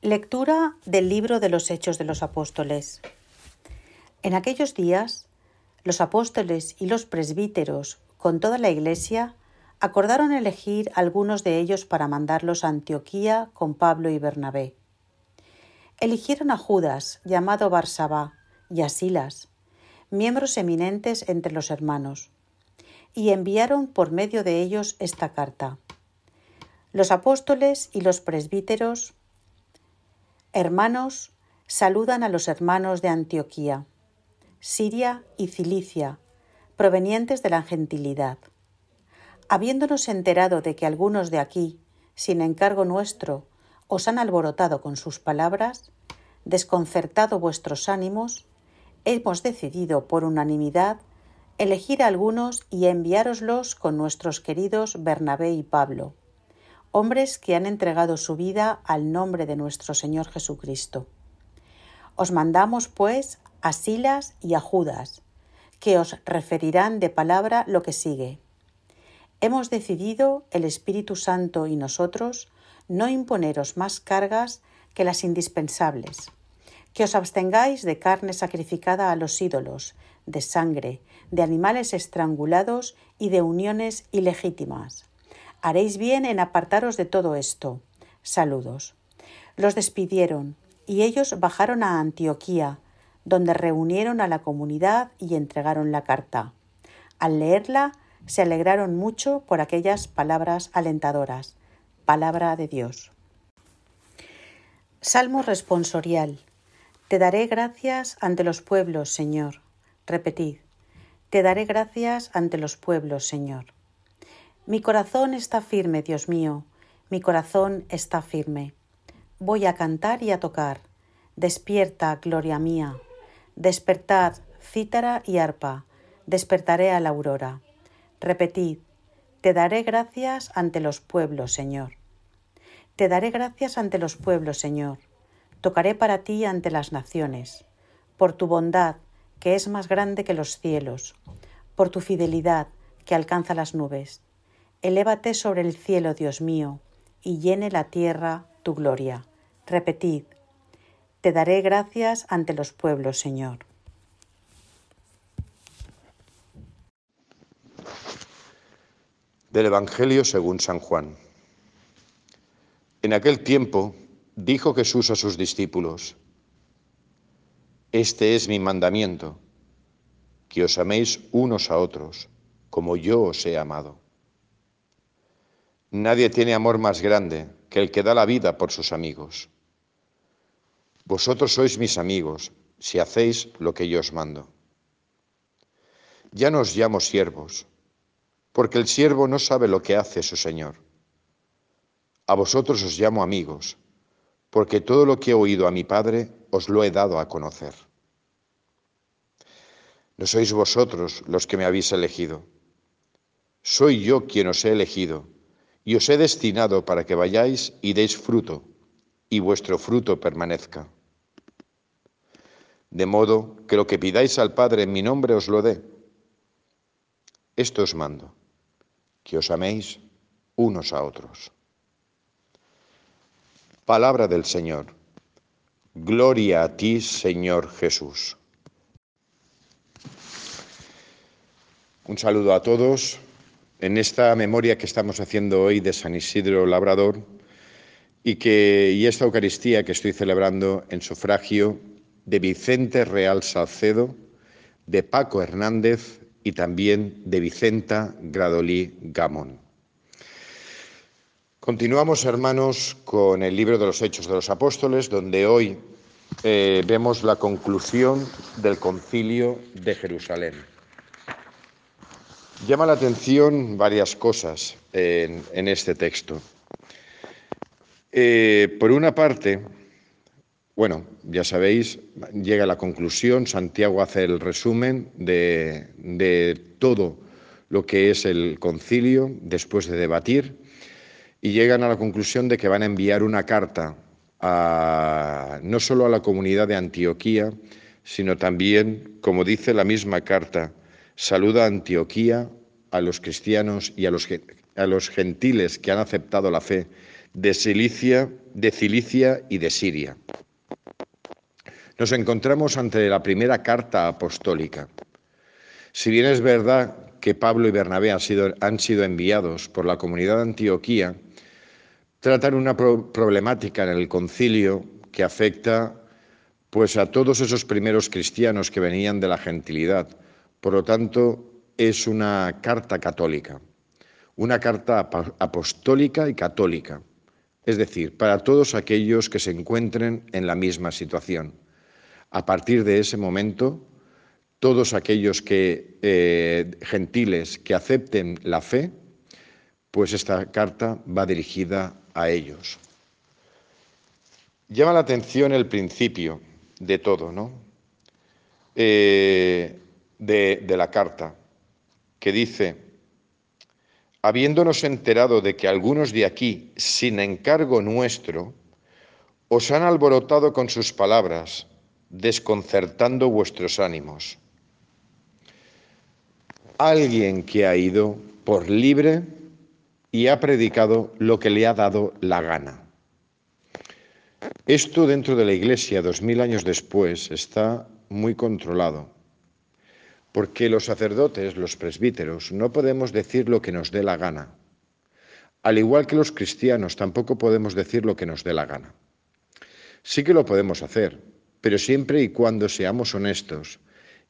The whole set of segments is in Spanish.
Lectura del libro de los Hechos de los Apóstoles. En aquellos días, los apóstoles y los presbíteros, con toda la Iglesia, acordaron elegir algunos de ellos para mandarlos a Antioquía con Pablo y Bernabé. Eligieron a Judas, llamado Barsabá, y a Silas, miembros eminentes entre los hermanos, y enviaron por medio de ellos esta carta. Los apóstoles y los presbíteros Hermanos, saludan a los hermanos de Antioquía, Siria y Cilicia, provenientes de la gentilidad. Habiéndonos enterado de que algunos de aquí, sin encargo nuestro, os han alborotado con sus palabras, desconcertado vuestros ánimos, hemos decidido por unanimidad elegir a algunos y enviároslos con nuestros queridos Bernabé y Pablo hombres que han entregado su vida al nombre de nuestro Señor Jesucristo. Os mandamos, pues, a Silas y a Judas, que os referirán de palabra lo que sigue. Hemos decidido, el Espíritu Santo y nosotros, no imponeros más cargas que las indispensables, que os abstengáis de carne sacrificada a los ídolos, de sangre, de animales estrangulados y de uniones ilegítimas Haréis bien en apartaros de todo esto. Saludos. Los despidieron, y ellos bajaron a Antioquía, donde reunieron a la comunidad y entregaron la carta. Al leerla, se alegraron mucho por aquellas palabras alentadoras. Palabra de Dios. Salmo responsorial. Te daré gracias ante los pueblos, Señor. Repetid. Te daré gracias ante los pueblos, Señor. Mi corazón está firme, Dios mío, mi corazón está firme. Voy a cantar y a tocar. Despierta, gloria mía. Despertad, cítara y arpa. Despertaré a la aurora. Repetid, te daré gracias ante los pueblos, Señor. Te daré gracias ante los pueblos, Señor. Tocaré para ti ante las naciones, por tu bondad, que es más grande que los cielos, por tu fidelidad, que alcanza las nubes Elévate sobre el cielo, Dios mío, y llene la tierra tu gloria. Repetid, te daré gracias ante los pueblos, Señor. Del Evangelio según San Juan. En aquel tiempo dijo Jesús a sus discípulos, Este es mi mandamiento, que os améis unos a otros, como yo os he amado. Nadie tiene amor más grande que el que da la vida por sus amigos. Vosotros sois mis amigos si hacéis lo que yo os mando. Ya no os llamo siervos, porque el siervo no sabe lo que hace su Señor. A vosotros os llamo amigos, porque todo lo que he oído a mi Padre os lo he dado a conocer. No sois vosotros los que me habéis elegido, soy yo quien os he elegido y os he destinado para que vayáis y deis fruto, y vuestro fruto permanezca. De modo que lo que pidáis al Padre en mi nombre os lo dé. Esto os mando, que os améis unos a otros. Palabra del Señor. Gloria a ti, Señor Jesús. Un saludo a todos en esta memoria que estamos haciendo hoy de San Isidro Labrador y, que, y esta Eucaristía que estoy celebrando en sufragio de Vicente Real Salcedo, de Paco Hernández y también de Vicenta Gradolí Gamón. Continuamos, hermanos, con el libro de los Hechos de los Apóstoles, donde hoy eh, vemos la conclusión del concilio de Jerusalén. Llama la atención varias cosas en, este texto. Eh, por una parte, bueno, ya sabéis, llega a la conclusión, Santiago hace el resumen de, todo lo que es el concilio después de debatir y llegan a la conclusión de que van a enviar una carta no solo a la comunidad de Antioquía, sino también, como dice la misma carta, Saluda a Antioquía, a los cristianos y a los, a los gentiles que han aceptado la fe de Cilicia, de Cilicia y de Siria. Nos encontramos ante la primera carta apostólica. Si bien es verdad que Pablo y Bernabé han sido, enviados por la comunidad de Antioquía, tratan una problemática en el concilio que afecta pues a todos esos primeros cristianos que venían de la gentilidad. Por lo tanto, es una carta católica, una carta apostólica y católica, es decir, para todos aquellos que se encuentren en la misma situación. A partir de ese momento, todos aquellos que, eh, gentiles que acepten la fe, pues esta carta va dirigida a ellos. Llama la atención el principio de todo, ¿no? Eh, de, la carta, que dice, habiéndonos enterado de que algunos de aquí, sin encargo nuestro, os han alborotado con sus palabras, desconcertando vuestros ánimos. Alguien que ha ido por libre y ha predicado lo que le ha dado la gana. Esto dentro de la Iglesia, dos mil años después, está muy controlado, porque los sacerdotes, los presbíteros, no podemos decir lo que nos dé la gana. Al igual que los cristianos, tampoco podemos decir lo que nos dé la gana. Sí que lo podemos hacer, pero siempre y cuando seamos honestos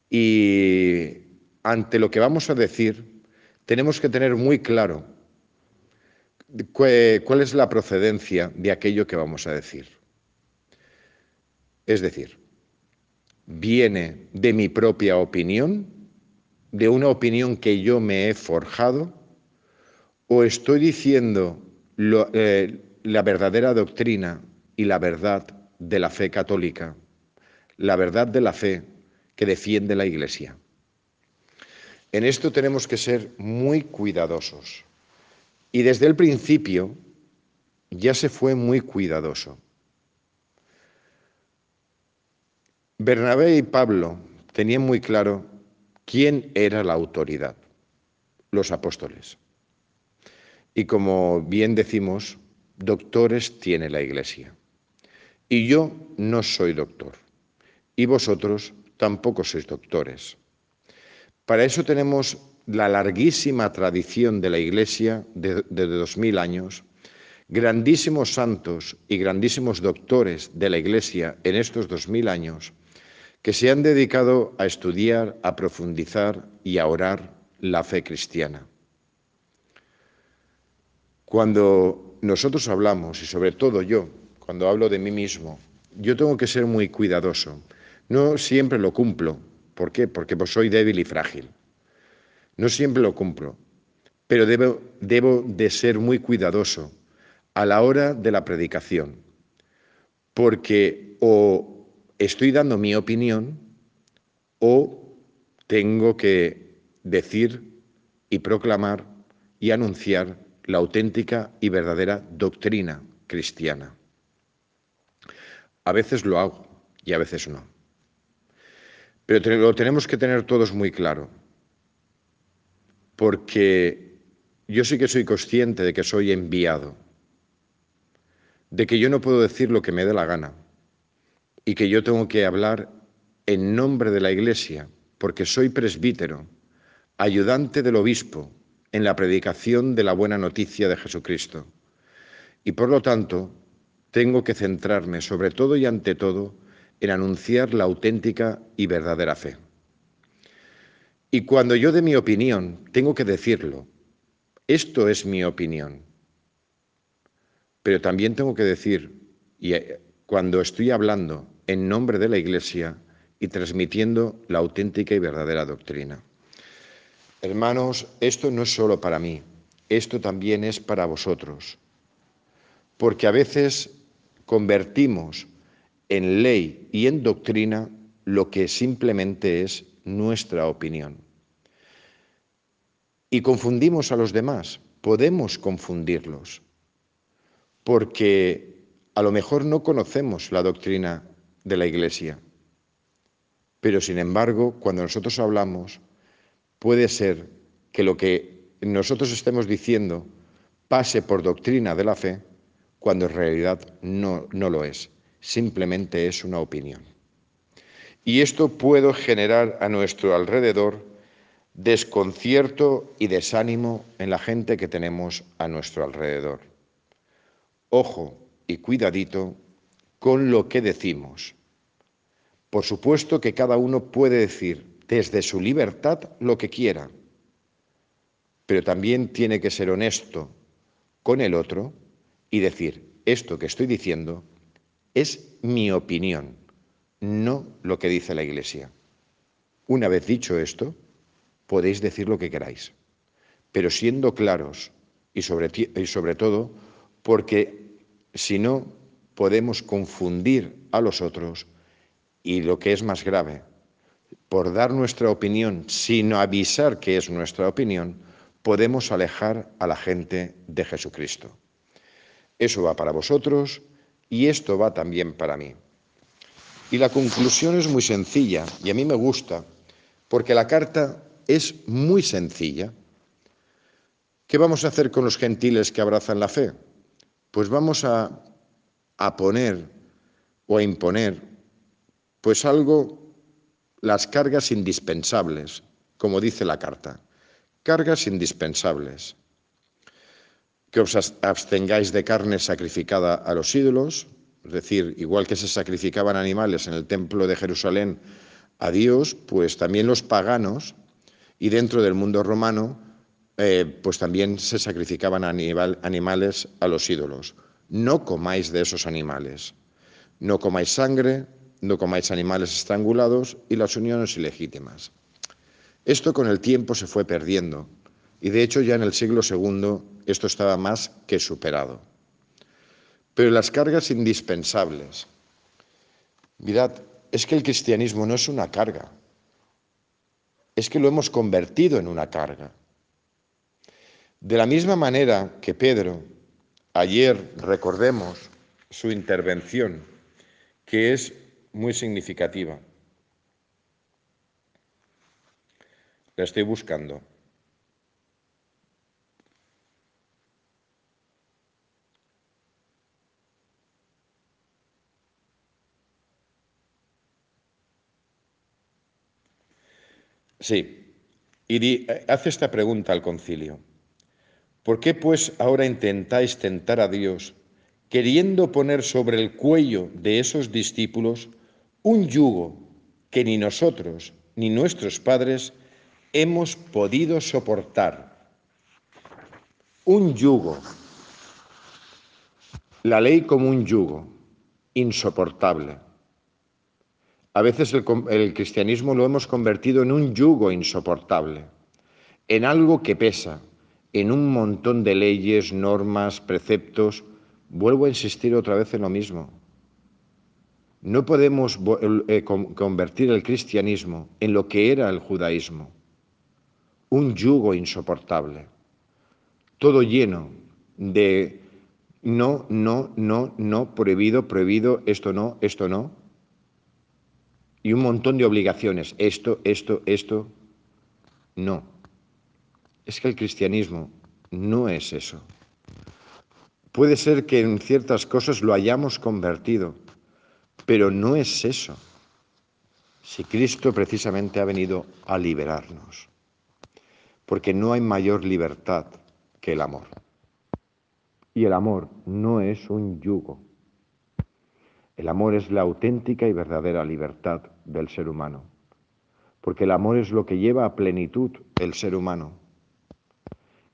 y ante lo que vamos a decir, tenemos que tener muy claro cuál es la procedencia de aquello que vamos a decir. Es decir, viene de mi propia opinión, de una opinión que yo me he forjado, o estoy diciendo eh, la verdadera doctrina y la verdad de la fe católica, la verdad de la fe que defiende la Iglesia. En esto tenemos que ser muy cuidadosos. Y desde el principio ya se fue muy cuidadoso. Bernabé y Pablo tenían muy claro quién era la autoridad, los apóstoles. Y como bien decimos, doctores tiene la Iglesia. Y yo no soy doctor. Y vosotros tampoco sois doctores. Para eso tenemos la larguísima tradición de la Iglesia de, dos mil años, grandísimos santos y grandísimos doctores de la Iglesia en estos dos mil años que se han dedicado a estudiar, a profundizar y a orar la fe cristiana. Cuando nosotros hablamos, y sobre todo yo, cuando hablo de mí mismo, yo tengo que ser muy cuidadoso. No siempre lo cumplo, ¿Por qué? Porque pues, soy débil y frágil. No siempre lo cumplo, pero debo, debo de ser muy cuidadoso a la hora de la predicación, porque o estoy dando mi opinión o tengo que decir y proclamar y anunciar la auténtica y verdadera doctrina cristiana. A veces lo hago y a veces no. Pero lo tenemos que tener todos muy claro, porque yo sí que soy consciente de que soy enviado, de que yo no puedo decir lo que me dé la gana y que yo tengo que hablar en nombre de la Iglesia, porque soy presbítero, ayudante del obispo en la predicación de la buena noticia de Jesucristo. Y por lo tanto, tengo que centrarme sobre todo y ante todo en anunciar la auténtica y verdadera fe. Y cuando yo dé mi opinión, tengo que decirlo. Esto es mi opinión. Pero también tengo que decir, y eh, cuando estoy hablando en nombre de la Iglesia y transmitiendo la auténtica y verdadera doctrina. Hermanos, esto no es solo para mí, esto también es para vosotros. Porque a veces convertimos en ley y en doctrina lo que simplemente es nuestra opinión. Y confundimos a los demás, podemos confundirlos, porque a lo mejor no conocemos la doctrina de la Iglesia, pero sin embargo, cuando nosotros hablamos, puede ser que lo que nosotros estemos diciendo pase por doctrina de la fe, cuando en realidad no, no lo es, simplemente es una opinión. Y esto puede generar a nuestro alrededor desconcierto y desánimo en la gente que tenemos a nuestro alrededor. Ojo y cuidadito con lo que decimos. Por supuesto que cada uno puede decir desde su libertad lo que quiera, pero también tiene que ser honesto con el otro y decir, esto que estoy diciendo es mi opinión, no lo que dice la Iglesia. Una vez dicho esto, podéis decir lo que queráis, pero siendo claros y sobre, y sobre todo porque si no podemos confundir a los otros y lo que es más grave, por dar nuestra opinión sin avisar que es nuestra opinión, podemos alejar a la gente de Jesucristo. Eso va para vosotros y esto va también para mí. Y la conclusión es muy sencilla y a mí me gusta porque la carta es muy sencilla. ¿Qué vamos a hacer con los gentiles que abrazan la fe? Pues vamos a, a poner o a imponer pues algo, las cargas indispensables, como dice la carta, cargas indispensables. Que os abstengáis de carne sacrificada a los ídolos, es decir, igual que se sacrificaban animales en el templo de Jerusalén a Dios, pues también los paganos y dentro del mundo romano, eh, pues también se sacrificaban animales a los ídolos. No comáis de esos animales. No comáis sangre, no comáis animales estrangulados y las uniones ilegítimas. Esto con el tiempo se fue perdiendo y de hecho ya en el siglo II esto estaba más que superado. Pero las cargas indispensables. Mirad, es que el cristianismo no es una carga, es que lo hemos convertido en una carga. De la misma manera que Pedro, ayer recordemos su intervención, que es muy significativa. La estoy buscando. Sí, y hace esta pregunta al concilio. ¿Por qué pues ahora intentáis tentar a Dios queriendo poner sobre el cuello de esos discípulos un yugo que ni nosotros ni nuestros padres hemos podido soportar. Un yugo. La ley como un yugo, insoportable. A veces el, cristianismo lo hemos convertido en un yugo insoportable, en algo que pesa, en un montón de leyes, normas, preceptos. Vuelvo a insistir otra vez en lo mismo. No podemos eh, convertir el cristianismo en lo que era el judaísmo, un yugo insoportable, todo lleno de no, no, no, no, prohibido, prohibido, esto no, esto no, y un montón de obligaciones, esto, esto, esto, no. Es que el cristianismo no es eso. Puede ser que en ciertas cosas lo hayamos convertido, pero no es eso. Si Cristo precisamente ha venido a liberarnos, porque no hay mayor libertad que el amor. Y el amor no es un yugo. El amor es la auténtica y verdadera libertad del ser humano, porque el amor es lo que lleva a plenitud el ser humano.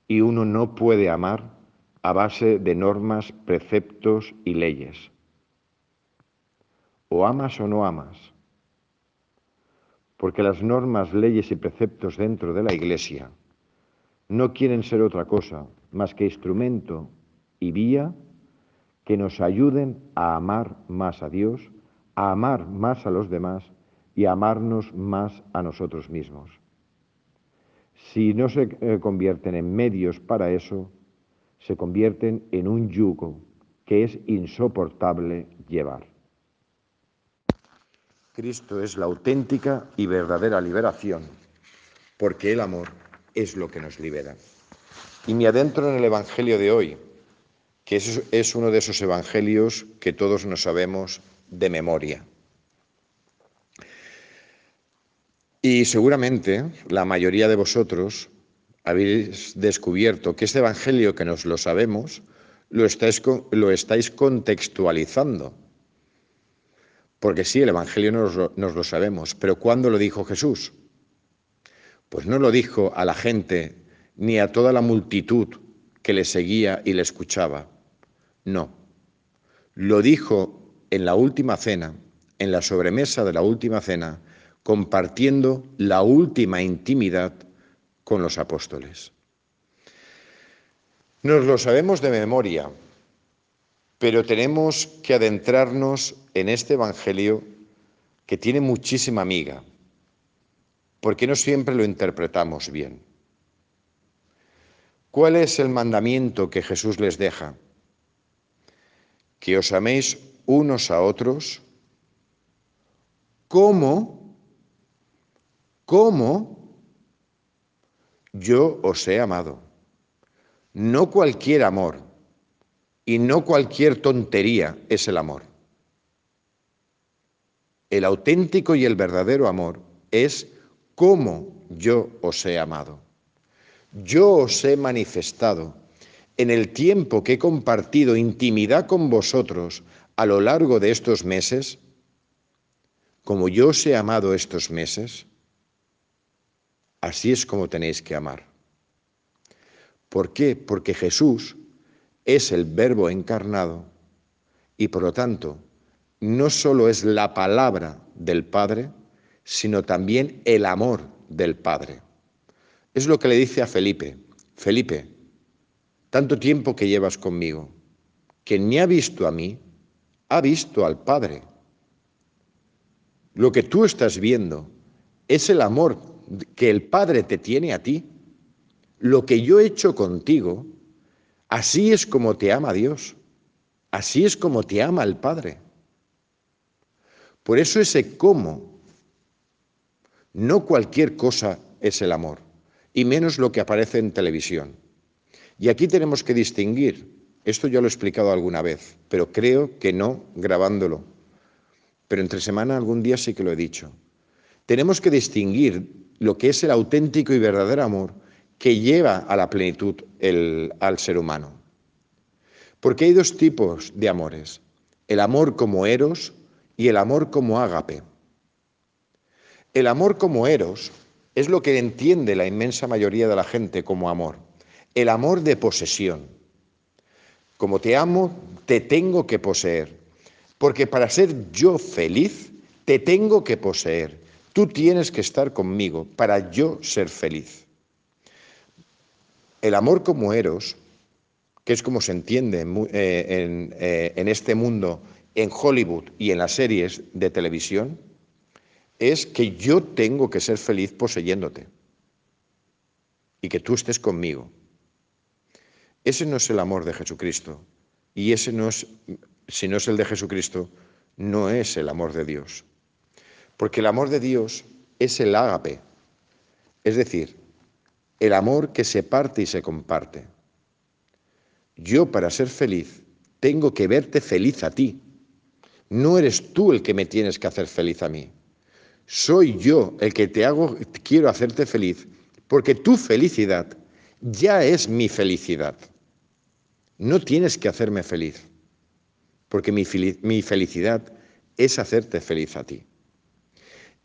Y uno no puede amar a base de normas, preceptos y leyes. O amas o no amas. Porque las normas, leyes y preceptos dentro de la Iglesia no quieren ser otra cosa más que instrumento y vía que nos ayuden a amar más a Dios, a amar más a los demás y a amarnos más a nosotros mismos. Si no se eh, convierten en medios para eso, se convierten en un yugo que es insoportable llevar. Cristo es la auténtica y verdadera liberación, porque el amor es lo que nos libera. Y me adentro en el Evangelio de hoy, que es, uno de esos evangelios que todos nos sabemos de memoria. Y seguramente la mayoría de vosotros habéis descubierto que este Evangelio que nos lo sabemos, lo estáis, lo estáis contextualizando. Porque sí, el Evangelio nos nos lo sabemos, pero ¿cuándo lo dijo Jesús? Pues no lo dijo a la gente ni a toda la multitud que le seguía y le escuchaba. No. Lo dijo en la última cena, en la sobremesa de la última cena, compartiendo la última intimidad con los apóstoles. Nos lo sabemos de memoria, pero tenemos que adentrarnos en este Evangelio que tiene muchísima amiga, porque no siempre lo interpretamos bien. ¿Cuál es el mandamiento que Jesús les deja? Que os améis unos a otros como, como yo os he amado. No cualquier amor y no cualquier tontería es el amor. El auténtico y el verdadero amor es como yo os he amado. Yo os he manifestado en el tiempo que he compartido intimidad con vosotros a lo largo de estos meses, como yo os he amado estos meses, así es como tenéis que amar. ¿Por qué? Porque Jesús es el verbo encarnado y por lo tanto no solo es la palabra del Padre, sino también el amor del Padre. Es lo que le dice a Felipe, Felipe, tanto tiempo que llevas conmigo, quien me ha visto a mí, ha visto al Padre. Lo que tú estás viendo es el amor que el Padre te tiene a ti. Lo que yo he hecho contigo, así es como te ama Dios, así es como te ama el Padre. Por eso ese cómo, no cualquier cosa es el amor, y menos lo que aparece en televisión. Y aquí tenemos que distinguir, esto ya lo he explicado alguna vez, pero creo que no grabándolo, pero entre semana algún día sí que lo he dicho. Tenemos que distinguir lo que es el auténtico y verdadero amor que lleva a la plenitud al ser humano. Porque hay dos tipos de amores, el amor como eros y el amor como ágape. El amor como eros es lo que entiende la inmensa mayoría de la gente como amor, el amor de posesión. Como te amo, te tengo que poseer, porque para ser yo feliz, te tengo que poseer. Tú tienes que estar conmigo para yo ser feliz. El amor como eros, que es como se entiende en, eh, eh, en este mundo en Hollywood y en las series de televisión es que yo tengo que ser feliz poseyéndote y que tú estés conmigo. Ese no es el amor de Jesucristo y ese no es, si no es el de Jesucristo, no es el amor de Dios. Porque el amor de Dios es el ágape, es decir, el amor que se parte y se comparte. Yo para ser feliz tengo que verte feliz a ti, no eres tú el que me tienes que hacer feliz a mí. Soy yo el que te hago, quiero hacerte feliz, porque tu felicidad ya es mi felicidad. No tienes que hacerme feliz, porque mi, mi felicidad es hacerte feliz a ti.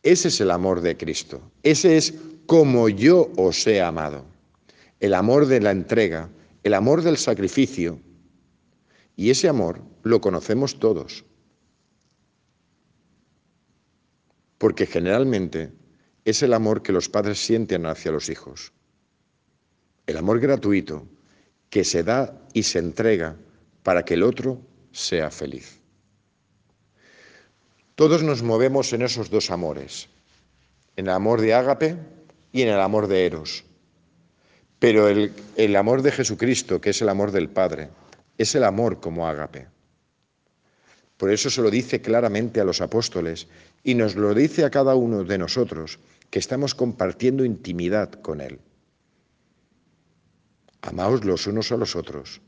Ese es el amor de Cristo. Ese es como yo os he amado. El amor de la entrega, el amor del sacrificio. Y ese amor lo conocemos todos. porque generalmente es el amor que los padres sienten hacia los hijos. El amor gratuito que se da y se entrega para que el otro sea feliz. Todos nos movemos en esos dos amores, en el amor de ágape y en el amor de eros. Pero el, el amor de Jesucristo, que es el amor del Padre, es el amor como ágape. Por eso se lo dice claramente a los apóstoles y nos lo dice a cada uno de nosotros, que estamos compartiendo intimidad con Él. Amaos los unos a los otros.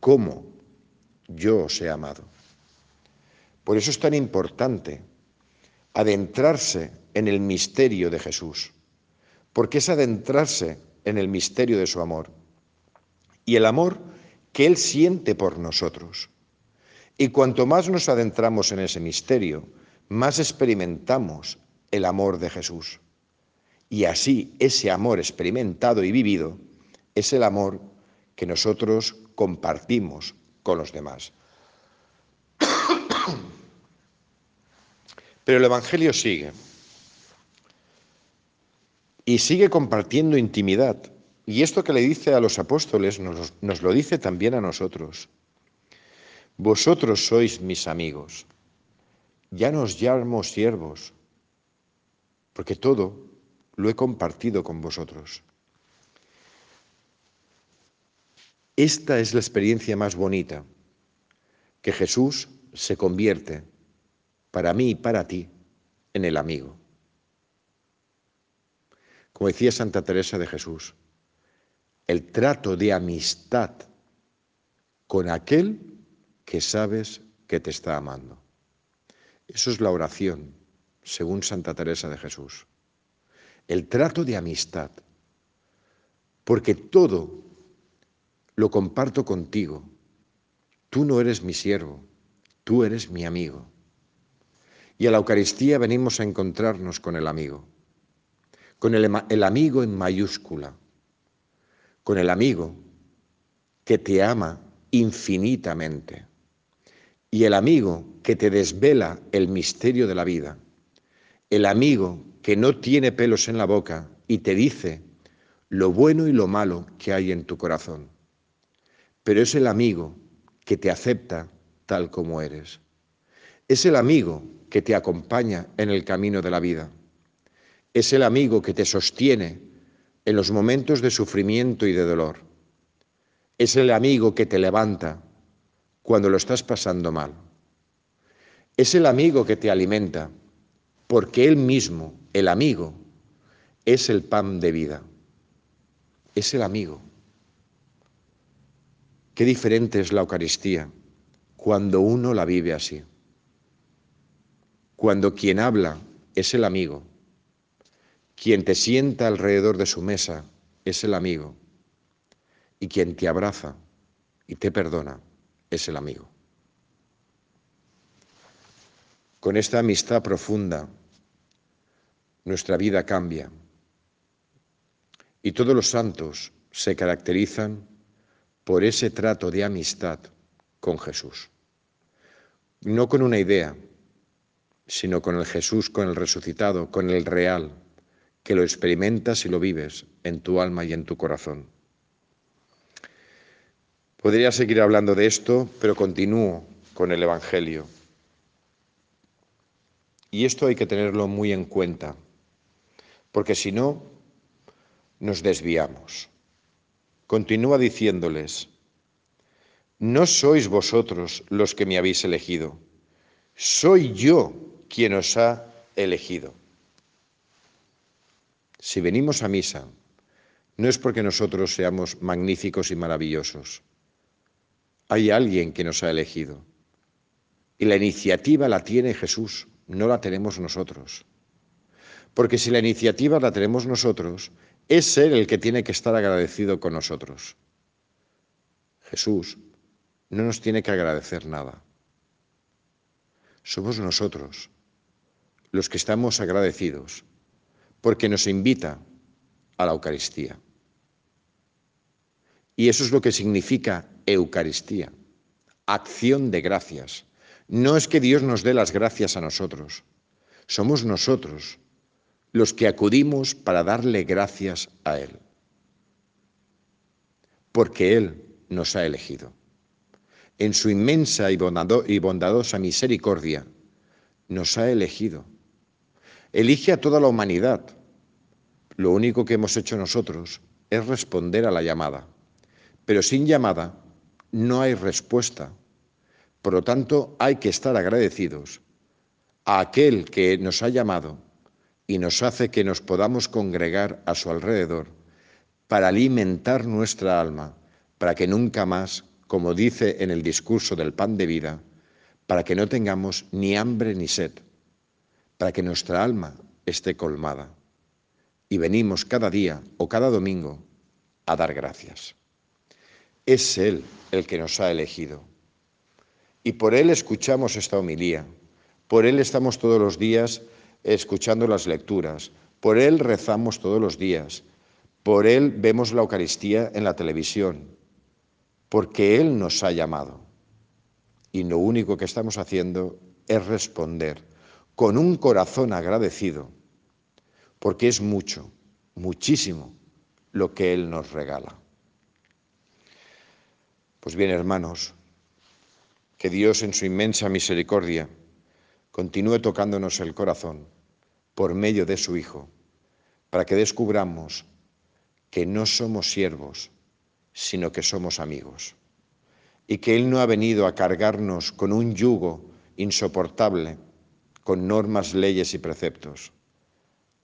¿Cómo? yo os he amado. Por eso es tan importante adentrarse en el misterio de Jesús, porque es adentrarse en el misterio de su amor y el amor que Él siente por nosotros. Y cuanto más nos adentramos en ese misterio, más experimentamos el amor de Jesús. Y así ese amor experimentado y vivido es el amor que nosotros compartimos con los demás. Pero el Evangelio sigue. Y sigue compartiendo intimidad. Y esto que le dice a los apóstoles nos, lo dice también a nosotros. Vosotros sois mis amigos. Ya nos llamo siervos, porque todo lo he compartido con vosotros. Esta es la experiencia más bonita, que Jesús se convierte para mí y para ti en el amigo. Como decía Santa Teresa de Jesús, el trato de amistad con aquel que sabes que te está amando. Eso es la oración, según Santa Teresa de Jesús. El trato de amistad, porque todo lo comparto contigo. Tú no eres mi siervo, tú eres mi amigo. Y a la Eucaristía venimos a encontrarnos con el amigo, con el, el, amigo en mayúscula, con el amigo que te ama infinitamente y el amigo que te desvela el misterio de la vida, el amigo que no tiene pelos en la boca y te dice lo bueno y lo malo que hay en tu corazón pero es el amigo que te acepta tal como eres. Es el amigo que te acompaña en el camino de la vida. Es el amigo que te sostiene en los momentos de sufrimiento y de dolor. Es el amigo que te levanta cuando lo estás pasando mal. Es el amigo que te alimenta, porque él mismo, el amigo, es el pan de vida. Es el amigo. Qué diferente es la Eucaristía cuando uno la vive así. Cuando quien habla es el amigo, quien te sienta alrededor de su mesa es el amigo, y quien te abraza y te perdona es el amigo. Con esta amistad profunda, nuestra vida cambia y todos los santos se caracterizan por ese trato de amistad con Jesús. No con una idea, sino con el Jesús, con el resucitado, con el real, que lo experimentas y lo vives en tu alma y en tu corazón. Podría seguir hablando de esto, pero continúo con el Evangelio. Y esto hay que tenerlo muy en cuenta, porque si no, nos desviamos. Continúa diciéndoles, no sois vosotros los que me habéis elegido, soy yo quien os ha elegido. Si venimos a misa, no es porque nosotros seamos magníficos y maravillosos. Hay alguien que nos ha elegido. Y la iniciativa la tiene Jesús, no la tenemos nosotros. Porque si la iniciativa la tenemos nosotros, es Él el que tiene que estar agradecido con nosotros. Jesús no nos tiene que agradecer nada. Somos nosotros los que estamos agradecidos porque nos invita a la Eucaristía. Y eso es lo que significa Eucaristía, acción de gracias. No es que Dios nos dé las gracias a nosotros, somos nosotros los que acudimos para darle gracias a Él, porque Él nos ha elegido. En su inmensa y bondadosa misericordia, nos ha elegido. Elige a toda la humanidad. Lo único que hemos hecho nosotros es responder a la llamada. Pero sin llamada no hay respuesta. Por lo tanto, hay que estar agradecidos a aquel que nos ha llamado y nos hace que nos podamos congregar a su alrededor para alimentar nuestra alma, para que nunca más como dice en el discurso del pan de vida, para que no tengamos ni hambre ni sed, para que nuestra alma esté colmada. Y venimos cada día o cada domingo a dar gracias. Es Él el que nos ha elegido. Y por Él escuchamos esta homilía, por Él estamos todos los días escuchando las lecturas, por Él rezamos todos los días, por Él vemos la Eucaristía en la televisión, porque Él nos ha llamado. Y lo único que estamos haciendo es responder con un corazón agradecido, porque es mucho, muchísimo lo que Él nos regala. Pues bien, hermanos, que Dios en su inmensa misericordia continúe tocándonos el corazón por medio de su Hijo, para que descubramos que no somos siervos, sino que somos amigos, y que Él no ha venido a cargarnos con un yugo insoportable, con normas, leyes y preceptos,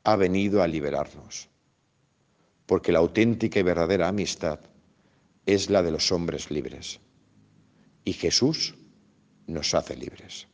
ha venido a liberarnos, porque la auténtica y verdadera amistad es la de los hombres libres, y Jesús nos hace libres.